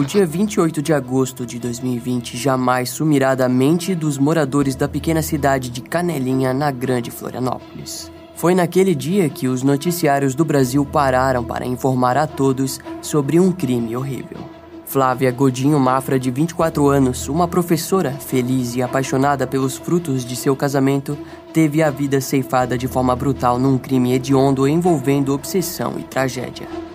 O dia 28 de agosto de 2020 jamais sumirá da mente dos moradores da pequena cidade de Canelinha, na Grande Florianópolis. Foi naquele dia que os noticiários do Brasil pararam para informar a todos sobre um crime horrível. Flávia Godinho Mafra, de 24 anos, uma professora feliz e apaixonada pelos frutos de seu casamento, teve a vida ceifada de forma brutal num crime hediondo envolvendo obsessão e tragédia.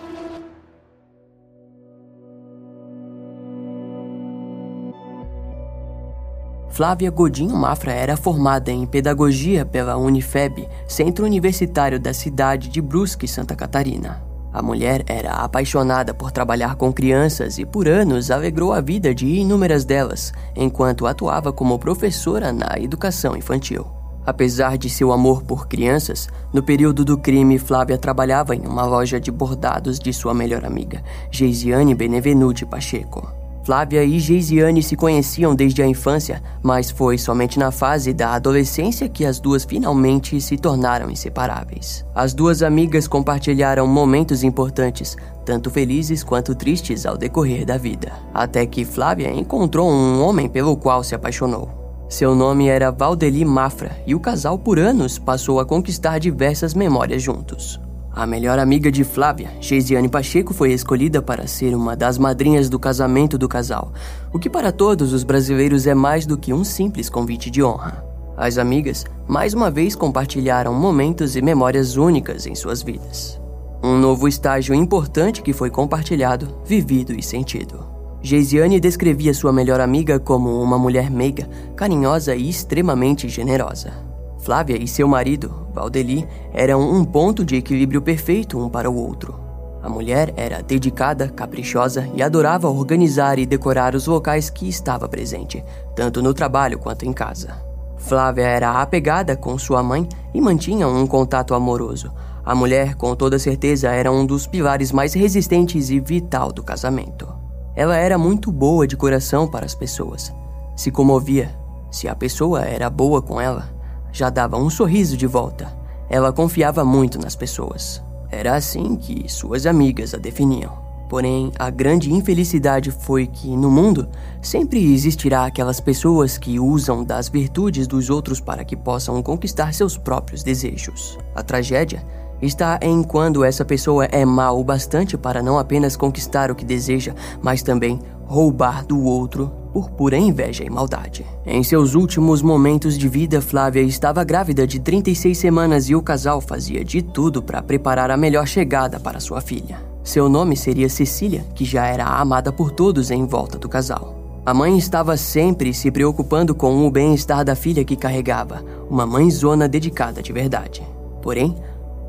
Flávia Godinho Mafra era formada em pedagogia pela Unifeb, centro universitário da cidade de Brusque, Santa Catarina. A mulher era apaixonada por trabalhar com crianças e por anos alegrou a vida de inúmeras delas, enquanto atuava como professora na educação infantil. Apesar de seu amor por crianças, no período do crime, Flávia trabalhava em uma loja de bordados de sua melhor amiga, Geisiane Benevenuti Pacheco. Flávia e Geisiane se conheciam desde a infância, mas foi somente na fase da adolescência que as duas finalmente se tornaram inseparáveis. As duas amigas compartilharam momentos importantes, tanto felizes quanto tristes ao decorrer da vida, até que Flávia encontrou um homem pelo qual se apaixonou. Seu nome era Valdeli Mafra e o casal por anos passou a conquistar diversas memórias juntos. A melhor amiga de Flávia, Geisiane Pacheco, foi escolhida para ser uma das madrinhas do casamento do casal, o que para todos os brasileiros é mais do que um simples convite de honra. As amigas, mais uma vez, compartilharam momentos e memórias únicas em suas vidas. Um novo estágio importante que foi compartilhado, vivido e sentido. Geisiane descrevia sua melhor amiga como uma mulher meiga, carinhosa e extremamente generosa. Flávia e seu marido, Valdeli, eram um ponto de equilíbrio perfeito um para o outro. A mulher era dedicada, caprichosa e adorava organizar e decorar os locais que estava presente, tanto no trabalho quanto em casa. Flávia era apegada com sua mãe e mantinha um contato amoroso. A mulher, com toda certeza, era um dos pilares mais resistentes e vital do casamento. Ela era muito boa de coração para as pessoas. Se comovia se a pessoa era boa com ela já dava um sorriso de volta. Ela confiava muito nas pessoas. Era assim que suas amigas a definiam. Porém, a grande infelicidade foi que no mundo sempre existirá aquelas pessoas que usam das virtudes dos outros para que possam conquistar seus próprios desejos. A tragédia está em quando essa pessoa é má o bastante para não apenas conquistar o que deseja, mas também roubar do outro por pura inveja e maldade. Em seus últimos momentos de vida, Flávia estava grávida de 36 semanas e o casal fazia de tudo para preparar a melhor chegada para sua filha. Seu nome seria Cecília, que já era amada por todos em volta do casal. A mãe estava sempre se preocupando com o bem-estar da filha que carregava, uma mãezona dedicada de verdade. Porém,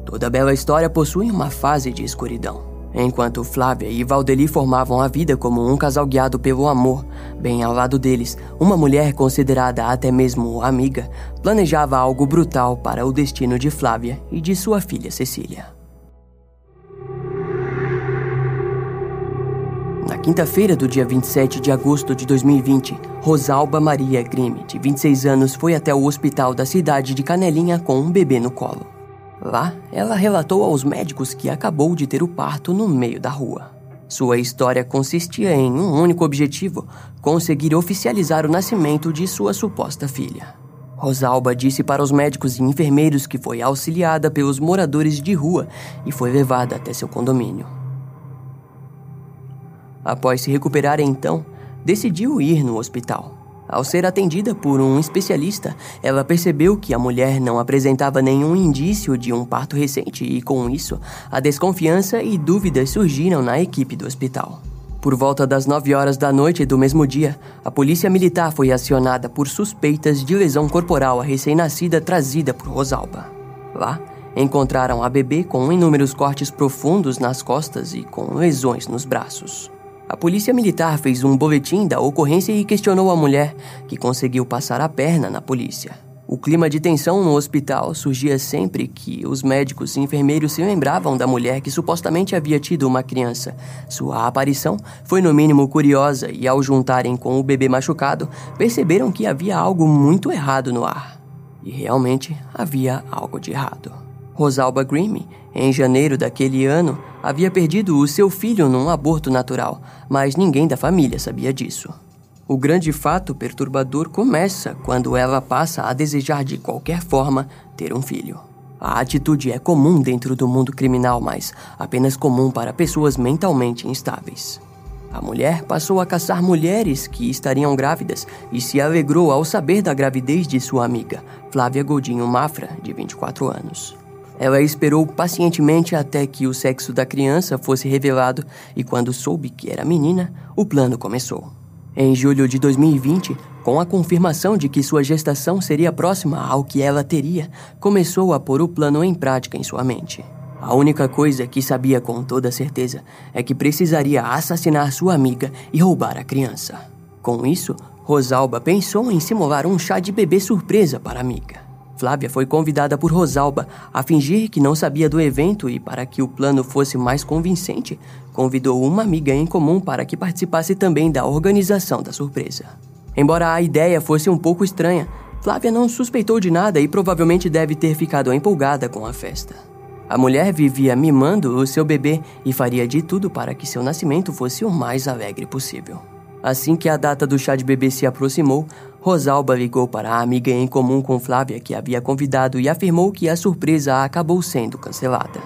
toda bela história possui uma fase de escuridão. Enquanto Flávia e Valdeli formavam a vida como um casal guiado pelo amor, bem ao lado deles, uma mulher considerada até mesmo amiga planejava algo brutal para o destino de Flávia e de sua filha Cecília. Na quinta-feira do dia 27 de agosto de 2020, Rosalba Maria Grime, de 26 anos, foi até o hospital da cidade de Canelinha com um bebê no colo. Lá, ela relatou aos médicos que acabou de ter o parto no meio da rua. Sua história consistia em um único objetivo: conseguir oficializar o nascimento de sua suposta filha. Rosalba disse para os médicos e enfermeiros que foi auxiliada pelos moradores de rua e foi levada até seu condomínio. Após se recuperar, então, decidiu ir no hospital. Ao ser atendida por um especialista, ela percebeu que a mulher não apresentava nenhum indício de um parto recente e, com isso, a desconfiança e dúvidas surgiram na equipe do hospital. Por volta das 9 horas da noite do mesmo dia, a polícia militar foi acionada por suspeitas de lesão corporal à recém-nascida trazida por Rosalba. Lá, encontraram a bebê com inúmeros cortes profundos nas costas e com lesões nos braços. A polícia militar fez um boletim da ocorrência e questionou a mulher, que conseguiu passar a perna na polícia. O clima de tensão no hospital surgia sempre que os médicos e enfermeiros se lembravam da mulher que supostamente havia tido uma criança. Sua aparição foi no mínimo curiosa e, ao juntarem com o bebê machucado, perceberam que havia algo muito errado no ar. E realmente havia algo de errado. Rosalba Grimm, em janeiro daquele ano, havia perdido o seu filho num aborto natural, mas ninguém da família sabia disso. O grande fato perturbador começa quando ela passa a desejar de qualquer forma ter um filho. A atitude é comum dentro do mundo criminal, mas apenas comum para pessoas mentalmente instáveis. A mulher passou a caçar mulheres que estariam grávidas e se alegrou ao saber da gravidez de sua amiga, Flávia Godinho Mafra, de 24 anos. Ela esperou pacientemente até que o sexo da criança fosse revelado e, quando soube que era menina, o plano começou. Em julho de 2020, com a confirmação de que sua gestação seria próxima ao que ela teria, começou a pôr o plano em prática em sua mente. A única coisa que sabia com toda certeza é que precisaria assassinar sua amiga e roubar a criança. Com isso, Rosalba pensou em simular um chá de bebê surpresa para a amiga. Flávia foi convidada por Rosalba a fingir que não sabia do evento e, para que o plano fosse mais convincente, convidou uma amiga em comum para que participasse também da organização da surpresa. Embora a ideia fosse um pouco estranha, Flávia não suspeitou de nada e provavelmente deve ter ficado empolgada com a festa. A mulher vivia mimando o seu bebê e faria de tudo para que seu nascimento fosse o mais alegre possível. Assim que a data do chá de bebê se aproximou, Rosalba ligou para a amiga em comum com Flávia que havia convidado e afirmou que a surpresa acabou sendo cancelada.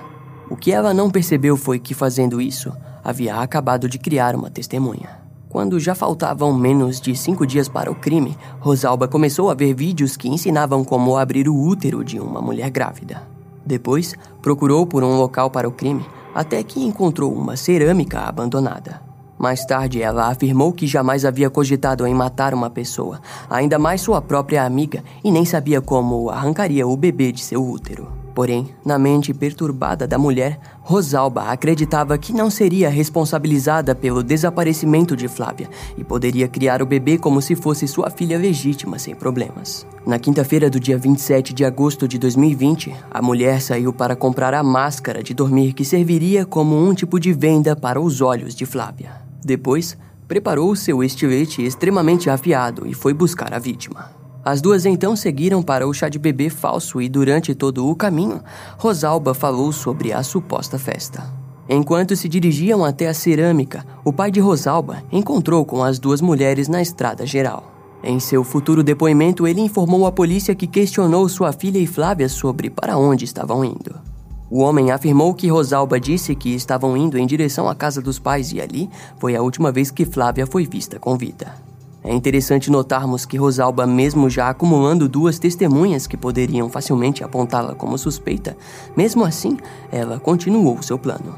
O que ela não percebeu foi que, fazendo isso, havia acabado de criar uma testemunha. Quando já faltavam menos de cinco dias para o crime, Rosalba começou a ver vídeos que ensinavam como abrir o útero de uma mulher grávida. Depois, procurou por um local para o crime, até que encontrou uma cerâmica abandonada. Mais tarde, ela afirmou que jamais havia cogitado em matar uma pessoa, ainda mais sua própria amiga, e nem sabia como arrancaria o bebê de seu útero. Porém, na mente perturbada da mulher, Rosalba acreditava que não seria responsabilizada pelo desaparecimento de Flávia e poderia criar o bebê como se fosse sua filha legítima sem problemas. Na quinta-feira do dia 27 de agosto de 2020, a mulher saiu para comprar a máscara de dormir que serviria como um tipo de venda para os olhos de Flávia. Depois, preparou seu estilete extremamente afiado e foi buscar a vítima. As duas então seguiram para o chá de bebê falso e durante todo o caminho, Rosalba falou sobre a suposta festa. Enquanto se dirigiam até a cerâmica, o pai de Rosalba encontrou com as duas mulheres na estrada geral. Em seu futuro depoimento, ele informou à polícia que questionou sua filha e Flávia sobre para onde estavam indo. O homem afirmou que Rosalba disse que estavam indo em direção à casa dos pais e ali foi a última vez que Flávia foi vista com vida. É interessante notarmos que Rosalba, mesmo já acumulando duas testemunhas que poderiam facilmente apontá-la como suspeita, mesmo assim, ela continuou seu plano,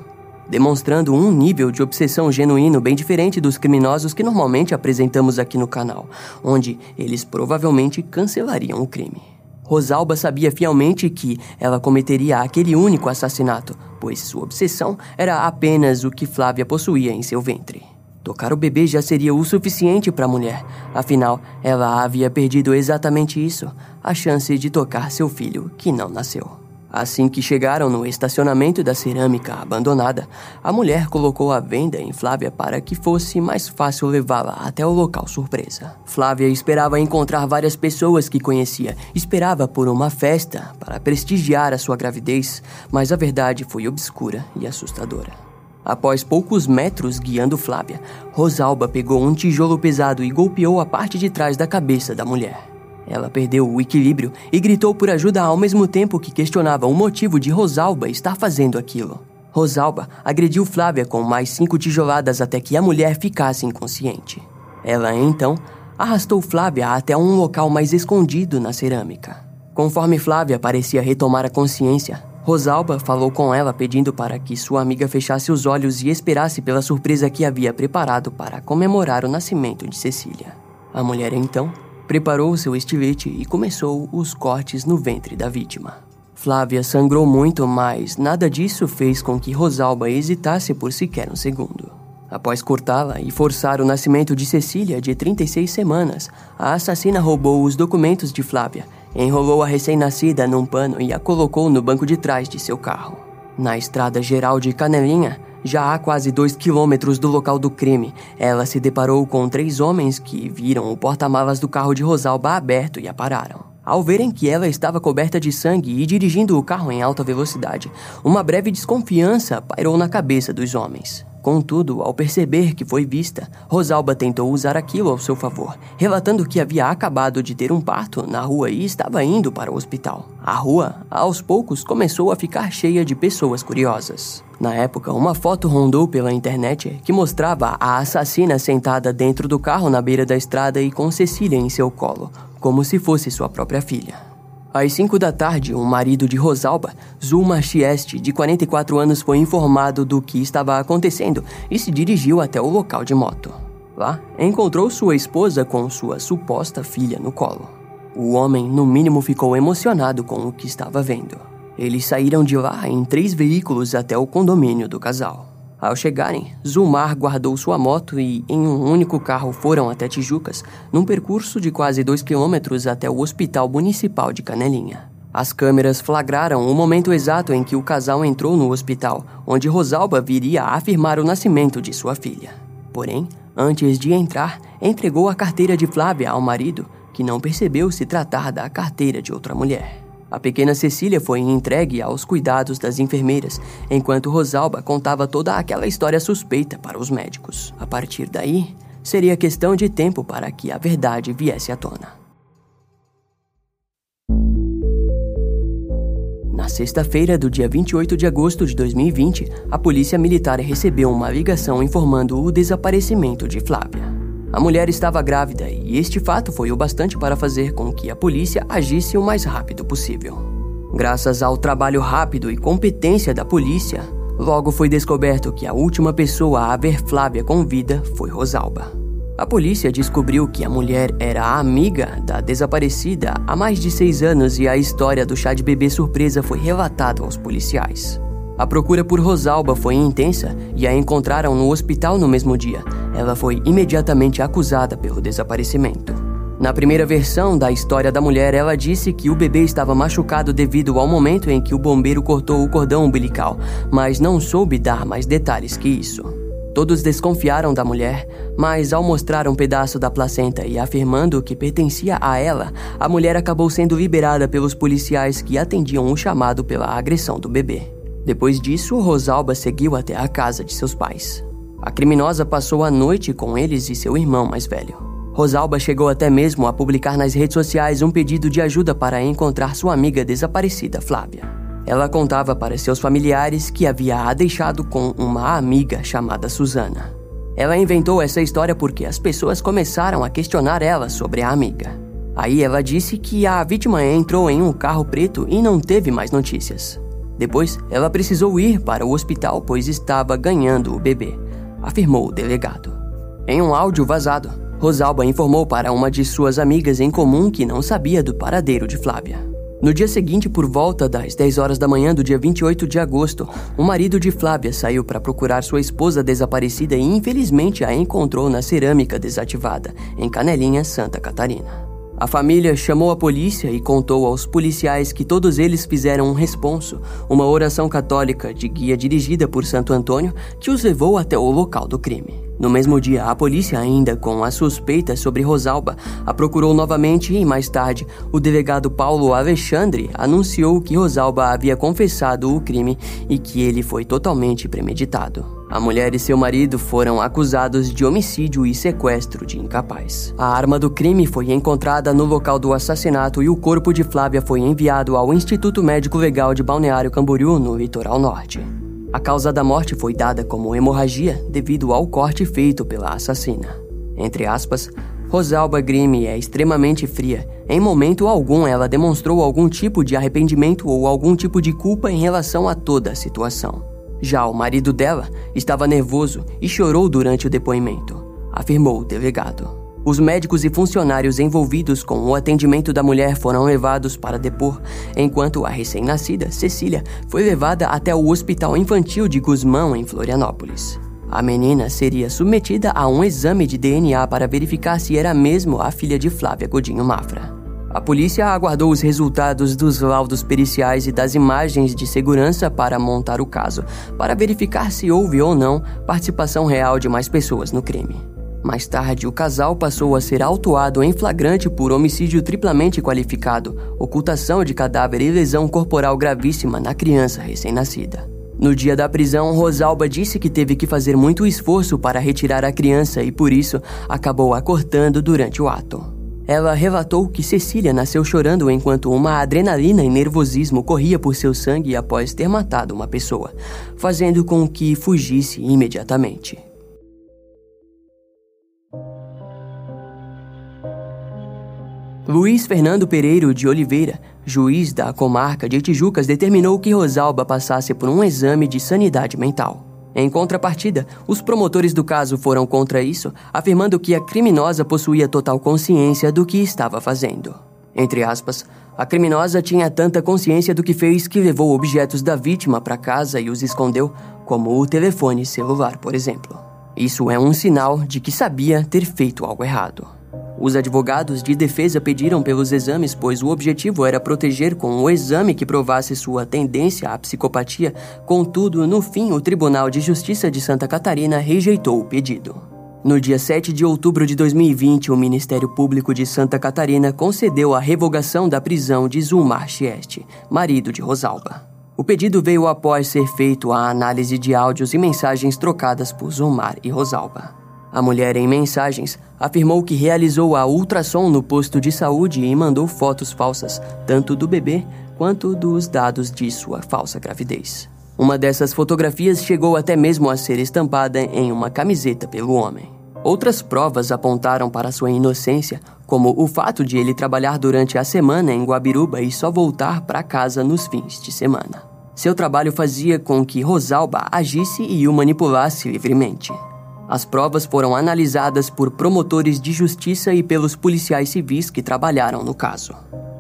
demonstrando um nível de obsessão genuíno bem diferente dos criminosos que normalmente apresentamos aqui no canal, onde eles provavelmente cancelariam o crime. Rosalba sabia fielmente que ela cometeria aquele único assassinato, pois sua obsessão era apenas o que Flávia possuía em seu ventre. Tocar o bebê já seria o suficiente para a mulher, afinal, ela havia perdido exatamente isso a chance de tocar seu filho que não nasceu. Assim que chegaram no estacionamento da cerâmica abandonada, a mulher colocou a venda em Flávia para que fosse mais fácil levá-la até o local surpresa. Flávia esperava encontrar várias pessoas que conhecia, esperava por uma festa para prestigiar a sua gravidez, mas a verdade foi obscura e assustadora. Após poucos metros guiando Flávia, Rosalba pegou um tijolo pesado e golpeou a parte de trás da cabeça da mulher. Ela perdeu o equilíbrio e gritou por ajuda ao mesmo tempo que questionava o motivo de Rosalba estar fazendo aquilo. Rosalba agrediu Flávia com mais cinco tijoladas até que a mulher ficasse inconsciente. Ela então arrastou Flávia até um local mais escondido na cerâmica. Conforme Flávia parecia retomar a consciência, Rosalba falou com ela pedindo para que sua amiga fechasse os olhos e esperasse pela surpresa que havia preparado para comemorar o nascimento de Cecília. A mulher então Preparou seu estilete e começou os cortes no ventre da vítima. Flávia sangrou muito, mas nada disso fez com que Rosalba hesitasse por sequer um segundo. Após cortá-la e forçar o nascimento de Cecília, de 36 semanas, a assassina roubou os documentos de Flávia, enrolou a recém-nascida num pano e a colocou no banco de trás de seu carro. Na estrada geral de Canelinha, já a quase dois quilômetros do local do crime, ela se deparou com três homens que viram o porta-malas do carro de Rosalba aberto e a pararam. Ao verem que ela estava coberta de sangue e dirigindo o carro em alta velocidade, uma breve desconfiança pairou na cabeça dos homens. Contudo, ao perceber que foi vista, Rosalba tentou usar aquilo ao seu favor, relatando que havia acabado de ter um parto na rua e estava indo para o hospital. A rua, aos poucos, começou a ficar cheia de pessoas curiosas. Na época, uma foto rondou pela internet que mostrava a assassina sentada dentro do carro na beira da estrada e com Cecília em seu colo, como se fosse sua própria filha. Às 5 da tarde, o marido de Rosalba, Zulma Chieste, de 44 anos, foi informado do que estava acontecendo e se dirigiu até o local de moto. Lá, encontrou sua esposa com sua suposta filha no colo. O homem, no mínimo, ficou emocionado com o que estava vendo. Eles saíram de lá em três veículos até o condomínio do casal. Ao chegarem, Zulmar guardou sua moto e, em um único carro, foram até Tijucas, num percurso de quase dois quilômetros até o Hospital Municipal de Canelinha. As câmeras flagraram o momento exato em que o casal entrou no hospital, onde Rosalba viria a afirmar o nascimento de sua filha. Porém, antes de entrar, entregou a carteira de Flávia ao marido, que não percebeu se tratar da carteira de outra mulher. A pequena Cecília foi entregue aos cuidados das enfermeiras, enquanto Rosalba contava toda aquela história suspeita para os médicos. A partir daí, seria questão de tempo para que a verdade viesse à tona. Na sexta-feira do dia 28 de agosto de 2020, a Polícia Militar recebeu uma ligação informando o desaparecimento de Flávia. A mulher estava grávida e este fato foi o bastante para fazer com que a polícia agisse o mais rápido possível. Graças ao trabalho rápido e competência da polícia, logo foi descoberto que a última pessoa a ver Flávia com vida foi Rosalba. A polícia descobriu que a mulher era a amiga da desaparecida há mais de seis anos e a história do chá de bebê surpresa foi relatada aos policiais. A procura por Rosalba foi intensa e a encontraram no hospital no mesmo dia. Ela foi imediatamente acusada pelo desaparecimento. Na primeira versão da história da mulher, ela disse que o bebê estava machucado devido ao momento em que o bombeiro cortou o cordão umbilical, mas não soube dar mais detalhes que isso. Todos desconfiaram da mulher, mas ao mostrar um pedaço da placenta e afirmando que pertencia a ela, a mulher acabou sendo liberada pelos policiais que atendiam o chamado pela agressão do bebê. Depois disso, Rosalba seguiu até a casa de seus pais. A criminosa passou a noite com eles e seu irmão mais velho. Rosalba chegou até mesmo a publicar nas redes sociais um pedido de ajuda para encontrar sua amiga desaparecida, Flávia. Ela contava para seus familiares que havia a deixado com uma amiga chamada Susana. Ela inventou essa história porque as pessoas começaram a questionar ela sobre a amiga. Aí ela disse que a vítima entrou em um carro preto e não teve mais notícias. Depois, ela precisou ir para o hospital pois estava ganhando o bebê, afirmou o delegado. Em um áudio vazado, Rosalba informou para uma de suas amigas em comum que não sabia do paradeiro de Flávia. No dia seguinte, por volta das 10 horas da manhã do dia 28 de agosto, o marido de Flávia saiu para procurar sua esposa desaparecida e infelizmente a encontrou na cerâmica desativada, em Canelinha, Santa Catarina. A família chamou a polícia e contou aos policiais que todos eles fizeram um responso, uma oração católica de guia dirigida por Santo Antônio que os levou até o local do crime. No mesmo dia, a polícia, ainda com a suspeita sobre Rosalba, a procurou novamente e, mais tarde, o delegado Paulo Alexandre anunciou que Rosalba havia confessado o crime e que ele foi totalmente premeditado. A mulher e seu marido foram acusados de homicídio e sequestro de incapaz. A arma do crime foi encontrada no local do assassinato e o corpo de Flávia foi enviado ao Instituto Médico Legal de Balneário Camboriú, no litoral norte. A causa da morte foi dada como hemorragia devido ao corte feito pela assassina. Entre aspas, Rosalba Grimm é extremamente fria. Em momento algum, ela demonstrou algum tipo de arrependimento ou algum tipo de culpa em relação a toda a situação. Já o marido dela estava nervoso e chorou durante o depoimento, afirmou o delegado. Os médicos e funcionários envolvidos com o atendimento da mulher foram levados para depor, enquanto a recém-nascida, Cecília, foi levada até o Hospital Infantil de Guzmão, em Florianópolis. A menina seria submetida a um exame de DNA para verificar se era mesmo a filha de Flávia Godinho Mafra. A polícia aguardou os resultados dos laudos periciais e das imagens de segurança para montar o caso, para verificar se houve ou não participação real de mais pessoas no crime. Mais tarde, o casal passou a ser autuado em flagrante por homicídio triplamente qualificado, ocultação de cadáver e lesão corporal gravíssima na criança recém-nascida. No dia da prisão, Rosalba disse que teve que fazer muito esforço para retirar a criança e, por isso, acabou a cortando durante o ato. Ela relatou que Cecília nasceu chorando enquanto uma adrenalina e nervosismo corria por seu sangue após ter matado uma pessoa, fazendo com que fugisse imediatamente. Luiz Fernando Pereiro de Oliveira, juiz da comarca de Tijucas, determinou que Rosalba passasse por um exame de sanidade mental. Em contrapartida, os promotores do caso foram contra isso, afirmando que a criminosa possuía total consciência do que estava fazendo. Entre aspas, a criminosa tinha tanta consciência do que fez que levou objetos da vítima para casa e os escondeu, como o telefone celular, por exemplo. Isso é um sinal de que sabia ter feito algo errado. Os advogados de defesa pediram pelos exames, pois o objetivo era proteger com o exame que provasse sua tendência à psicopatia. Contudo, no fim, o Tribunal de Justiça de Santa Catarina rejeitou o pedido. No dia 7 de outubro de 2020, o Ministério Público de Santa Catarina concedeu a revogação da prisão de Zulmar Chieste, marido de Rosalba. O pedido veio após ser feito a análise de áudios e mensagens trocadas por Zulmar e Rosalba. A mulher, em mensagens, afirmou que realizou a ultrassom no posto de saúde e mandou fotos falsas, tanto do bebê quanto dos dados de sua falsa gravidez. Uma dessas fotografias chegou até mesmo a ser estampada em uma camiseta pelo homem. Outras provas apontaram para sua inocência, como o fato de ele trabalhar durante a semana em Guabiruba e só voltar para casa nos fins de semana. Seu trabalho fazia com que Rosalba agisse e o manipulasse livremente. As provas foram analisadas por promotores de justiça e pelos policiais civis que trabalharam no caso.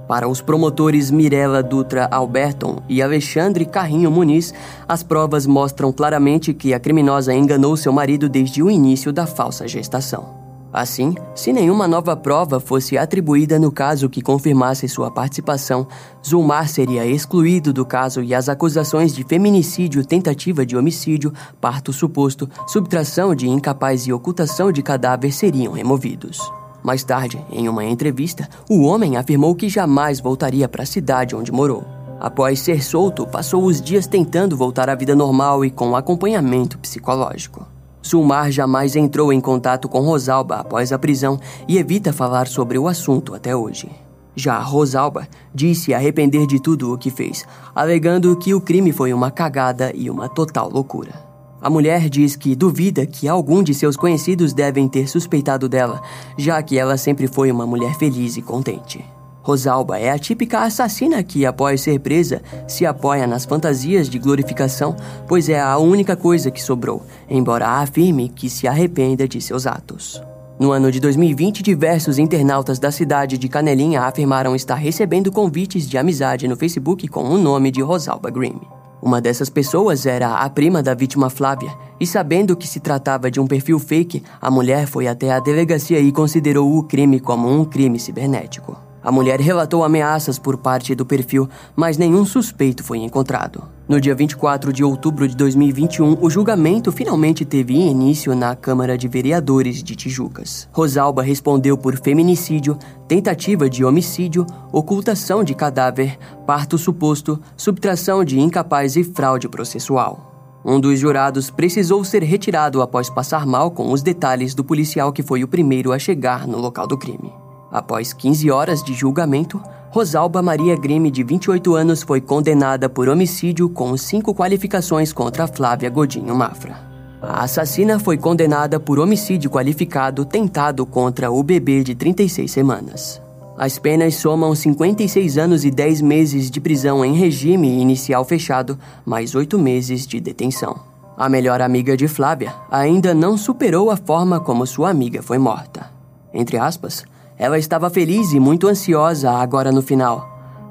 Para os promotores Mirella Dutra Alberton e Alexandre Carrinho Muniz, as provas mostram claramente que a criminosa enganou seu marido desde o início da falsa gestação. Assim, se nenhuma nova prova fosse atribuída no caso que confirmasse sua participação, Zulmar seria excluído do caso e as acusações de feminicídio, tentativa de homicídio, parto suposto, subtração de incapaz e ocultação de cadáver seriam removidos. Mais tarde, em uma entrevista, o homem afirmou que jamais voltaria para a cidade onde morou. Após ser solto, passou os dias tentando voltar à vida normal e com acompanhamento psicológico. Sulmar jamais entrou em contato com Rosalba após a prisão e evita falar sobre o assunto até hoje. Já Rosalba disse arrepender de tudo o que fez, alegando que o crime foi uma cagada e uma total loucura. A mulher diz que duvida que algum de seus conhecidos devem ter suspeitado dela, já que ela sempre foi uma mulher feliz e contente. Rosalba é a típica assassina que, após ser presa, se apoia nas fantasias de glorificação, pois é a única coisa que sobrou, embora afirme que se arrependa de seus atos. No ano de 2020, diversos internautas da cidade de Canelinha afirmaram estar recebendo convites de amizade no Facebook com o nome de Rosalba Grimm. Uma dessas pessoas era a prima da vítima Flávia, e sabendo que se tratava de um perfil fake, a mulher foi até a delegacia e considerou o crime como um crime cibernético. A mulher relatou ameaças por parte do perfil, mas nenhum suspeito foi encontrado. No dia 24 de outubro de 2021, o julgamento finalmente teve início na Câmara de Vereadores de Tijucas. Rosalba respondeu por feminicídio, tentativa de homicídio, ocultação de cadáver, parto suposto, subtração de incapaz e fraude processual. Um dos jurados precisou ser retirado após passar mal com os detalhes do policial que foi o primeiro a chegar no local do crime. Após 15 horas de julgamento, Rosalba Maria Grime, de 28 anos, foi condenada por homicídio com cinco qualificações contra Flávia Godinho Mafra. A assassina foi condenada por homicídio qualificado tentado contra o bebê de 36 semanas. As penas somam 56 anos e 10 meses de prisão em regime inicial fechado, mais 8 meses de detenção. A melhor amiga de Flávia ainda não superou a forma como sua amiga foi morta. Entre aspas, ela estava feliz e muito ansiosa agora no final.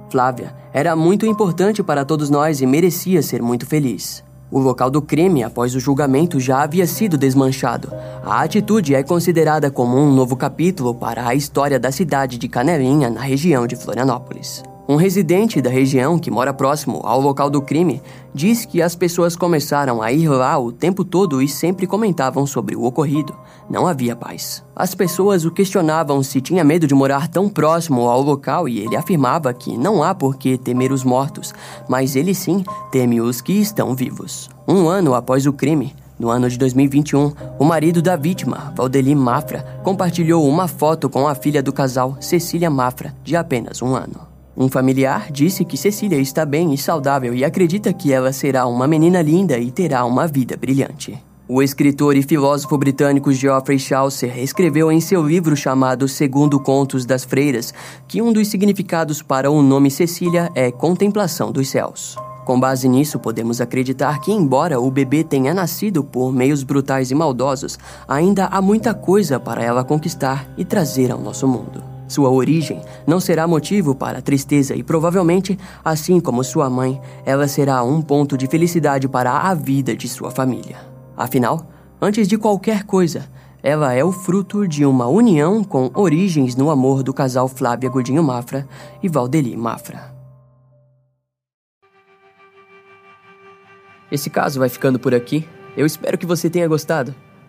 Flávia era muito importante para todos nós e merecia ser muito feliz. O local do crime, após o julgamento, já havia sido desmanchado. A atitude é considerada como um novo capítulo para a história da cidade de Canelinha, na região de Florianópolis. Um residente da região que mora próximo ao local do crime diz que as pessoas começaram a ir lá o tempo todo e sempre comentavam sobre o ocorrido. Não havia paz. As pessoas o questionavam se tinha medo de morar tão próximo ao local e ele afirmava que não há por que temer os mortos, mas ele sim teme os que estão vivos. Um ano após o crime, no ano de 2021, o marido da vítima, Valdeli Mafra, compartilhou uma foto com a filha do casal, Cecília Mafra, de apenas um ano. Um familiar disse que Cecília está bem e saudável e acredita que ela será uma menina linda e terá uma vida brilhante. O escritor e filósofo britânico Geoffrey Chaucer escreveu em seu livro chamado Segundo Contos das Freiras que um dos significados para o nome Cecília é contemplação dos céus. Com base nisso, podemos acreditar que, embora o bebê tenha nascido por meios brutais e maldosos, ainda há muita coisa para ela conquistar e trazer ao nosso mundo. Sua origem não será motivo para tristeza e provavelmente, assim como sua mãe, ela será um ponto de felicidade para a vida de sua família. Afinal, antes de qualquer coisa, ela é o fruto de uma união com origens no amor do casal Flávia Godinho Mafra e Valdeli Mafra. Esse caso vai ficando por aqui. Eu espero que você tenha gostado.